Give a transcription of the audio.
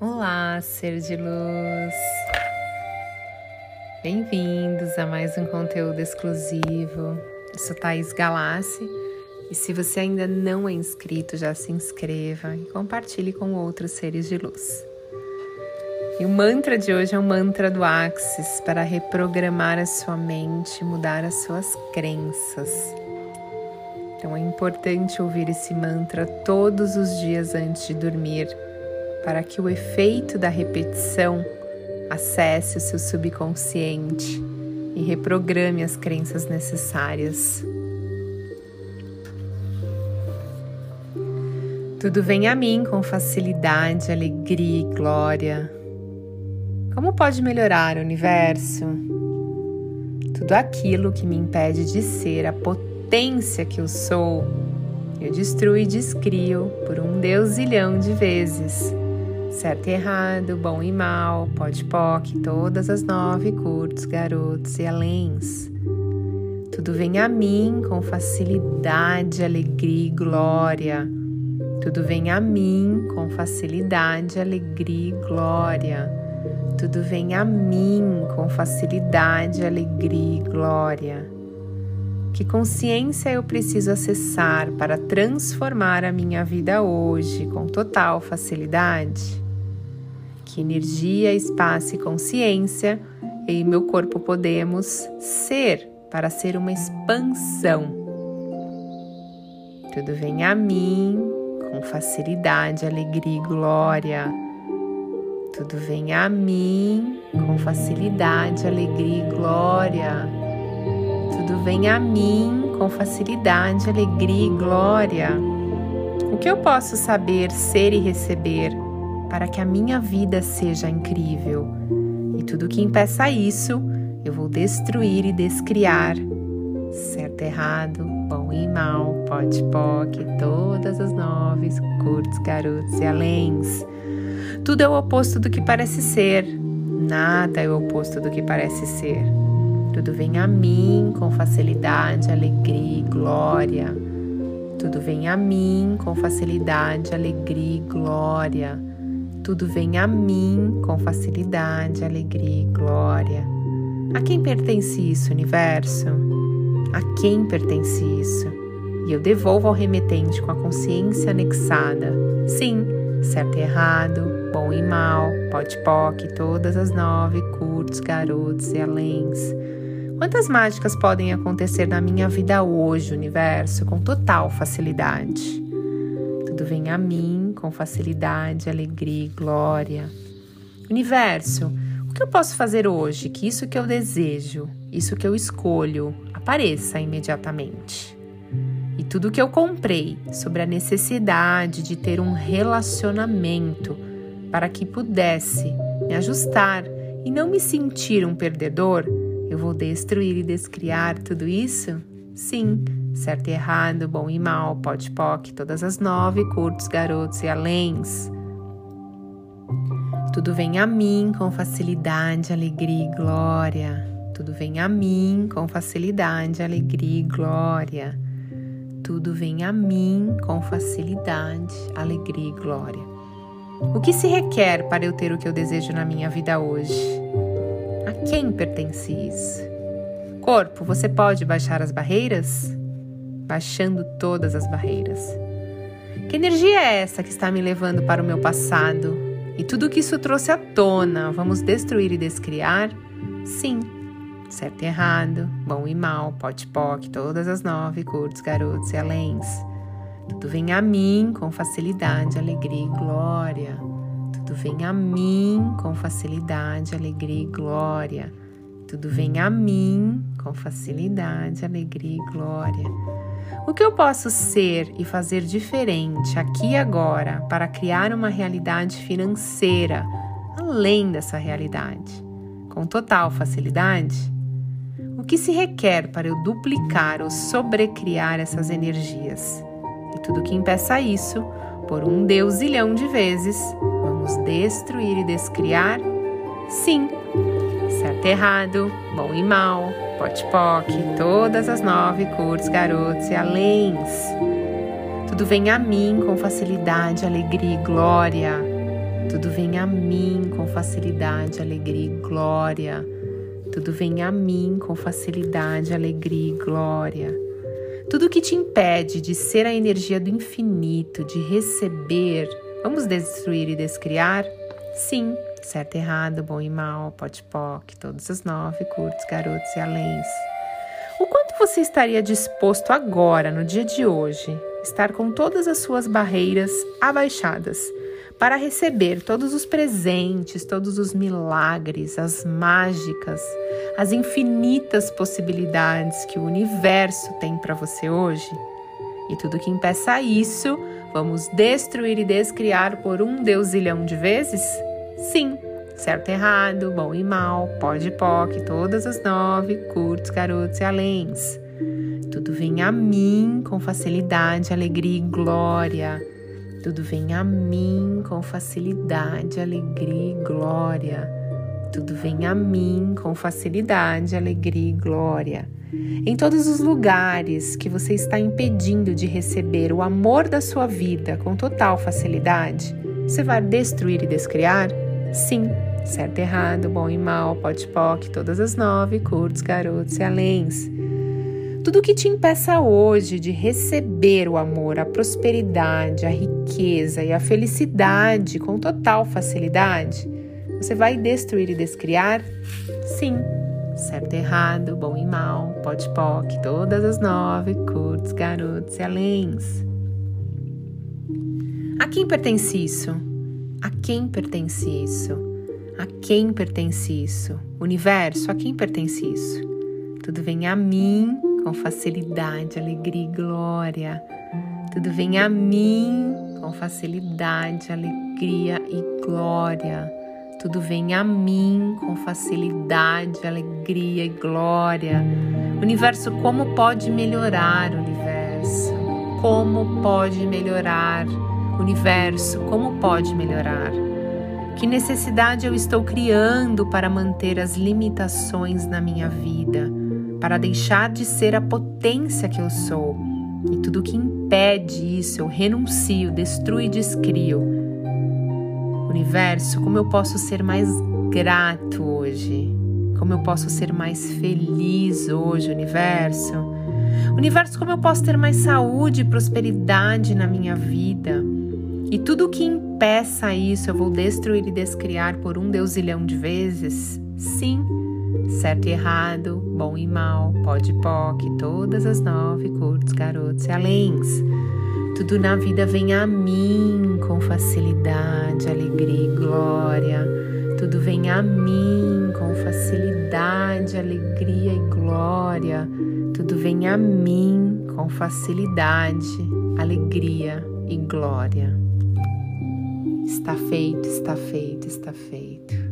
Olá, ser de luz! Bem-vindos a mais um conteúdo exclusivo. Eu sou Thaís Galassi e se você ainda não é inscrito, já se inscreva e compartilhe com outros seres de luz. E o mantra de hoje é o mantra do Axis para reprogramar a sua mente, mudar as suas crenças. Então é importante ouvir esse mantra todos os dias antes de dormir para que o efeito da repetição acesse o seu subconsciente e reprograme as crenças necessárias. Tudo vem a mim com facilidade, alegria e glória. Como pode melhorar o universo? Tudo aquilo que me impede de ser a potência que eu sou, eu destruo e descrio por um deusilhão de vezes certo e errado, bom e mal, pode poc, todas as nove, curtos, garotos e aléns. Tudo vem a mim com facilidade, alegria e glória. Tudo vem a mim com facilidade, alegria e glória. Tudo vem a mim com facilidade, alegria e glória. Que consciência eu preciso acessar para transformar a minha vida hoje com total facilidade? que energia, espaço e consciência em meu corpo podemos ser para ser uma expansão. Tudo vem a mim com facilidade, alegria e glória. Tudo vem a mim com facilidade, alegria e glória. Tudo vem a mim com facilidade, alegria e glória. O que eu posso saber, ser e receber? para que a minha vida seja incrível. E tudo que impeça isso, eu vou destruir e descriar. Certo, errado, bom e mal, pode, poc, todas as nove, curtos, garotos e aléns. Tudo é o oposto do que parece ser. Nada é o oposto do que parece ser. Tudo vem a mim com facilidade, alegria e glória. Tudo vem a mim com facilidade, alegria e glória. Tudo vem a mim com facilidade, alegria e glória. A quem pertence isso, universo? A quem pertence isso? E eu devolvo ao remetente com a consciência anexada. Sim, certo e errado, bom e mal, pode poc, todas as nove, curtos, garotos e aléns. Quantas mágicas podem acontecer na minha vida hoje, universo, com total facilidade? Tudo vem a mim com facilidade, alegria e glória. Universo, o que eu posso fazer hoje que isso que eu desejo, isso que eu escolho, apareça imediatamente? E tudo que eu comprei sobre a necessidade de ter um relacionamento para que pudesse me ajustar e não me sentir um perdedor, eu vou destruir e descriar tudo isso? Sim, certo e errado, bom e mal, pode poc, todas as nove, curtos, garotos e aléns. Tudo vem a mim com facilidade, alegria e glória. Tudo vem a mim com facilidade, alegria e glória. Tudo vem a mim com facilidade, alegria e glória. O que se requer para eu ter o que eu desejo na minha vida hoje? A quem pertence isso? Corpo, você pode baixar as barreiras? Baixando todas as barreiras. Que energia é essa que está me levando para o meu passado? E tudo que isso trouxe à tona, vamos destruir e descriar? Sim, certo e errado, bom e mal, pote poc, todas as nove, curtos, garotos e aléns. Tudo vem a mim com facilidade, alegria e glória. Tudo vem a mim com facilidade, alegria e glória. Tudo vem a mim com facilidade, alegria e glória. O que eu posso ser e fazer diferente aqui e agora para criar uma realidade financeira além dessa realidade? Com total facilidade? O que se requer para eu duplicar ou sobrecriar essas energias? E tudo que impeça isso, por um deusilhão de vezes, destruir e descriar? Sim, certo e errado, bom e mal, pote poc, todas as nove curtos, garotos e aléns. Tudo vem a mim com facilidade, alegria e glória. Tudo vem a mim com facilidade, alegria e glória. Tudo vem a mim com facilidade, alegria e glória. Tudo que te impede de ser a energia do infinito, de receber, vamos destruir e descriar? Sim, certo errado, bom e mal, pote poc, todos os nove, curtos, garotos e aléns. O quanto você estaria disposto agora, no dia de hoje, estar com todas as suas barreiras abaixadas? para receber todos os presentes, todos os milagres, as mágicas, as infinitas possibilidades que o universo tem para você hoje. E tudo que impeça isso, vamos destruir e descriar por um deusilhão de vezes? Sim, certo e errado, bom e mal, pode e poc, todas as nove, curtos, garotos e aléns. Tudo vem a mim com facilidade, alegria e glória. Tudo vem a mim com facilidade, alegria e glória. Tudo vem a mim com facilidade, alegria e glória. Em todos os lugares que você está impedindo de receber o amor da sua vida com total facilidade, você vai destruir e descriar? Sim, certo e errado, bom e mal, pote poc, todas as nove, curtos, garotos e aléns. Tudo que te impeça hoje de receber o amor, a prosperidade, a riqueza e a felicidade com total facilidade, você vai destruir e descriar? Sim. Certo e errado, bom e mal, pode poc, todas as nove, curtos, garotos e aléns. A quem pertence isso? A quem pertence isso? A quem pertence isso? Universo, a quem pertence isso? Tudo vem a mim com facilidade, alegria e glória. Tudo vem a mim com facilidade, alegria e glória. Tudo vem a mim com facilidade, alegria e glória. Universo, como pode melhorar, universo? Como pode melhorar? Universo, como pode melhorar? Que necessidade eu estou criando para manter as limitações na minha vida? para deixar de ser a potência que eu sou. E tudo que impede isso, eu renuncio, destruo e descrio. Universo, como eu posso ser mais grato hoje? Como eu posso ser mais feliz hoje, universo? Universo, como eu posso ter mais saúde e prosperidade na minha vida? E tudo que impeça isso, eu vou destruir e descriar por um deusilhão de vezes? Sim certo e errado, bom e mal, pode e poc, todas as nove, curtos, garotos e aléns. Tudo na vida vem a mim com facilidade, alegria e glória. Tudo vem a mim com facilidade, alegria e glória. Tudo vem a mim com facilidade, alegria e glória. Está feito, está feito, está feito.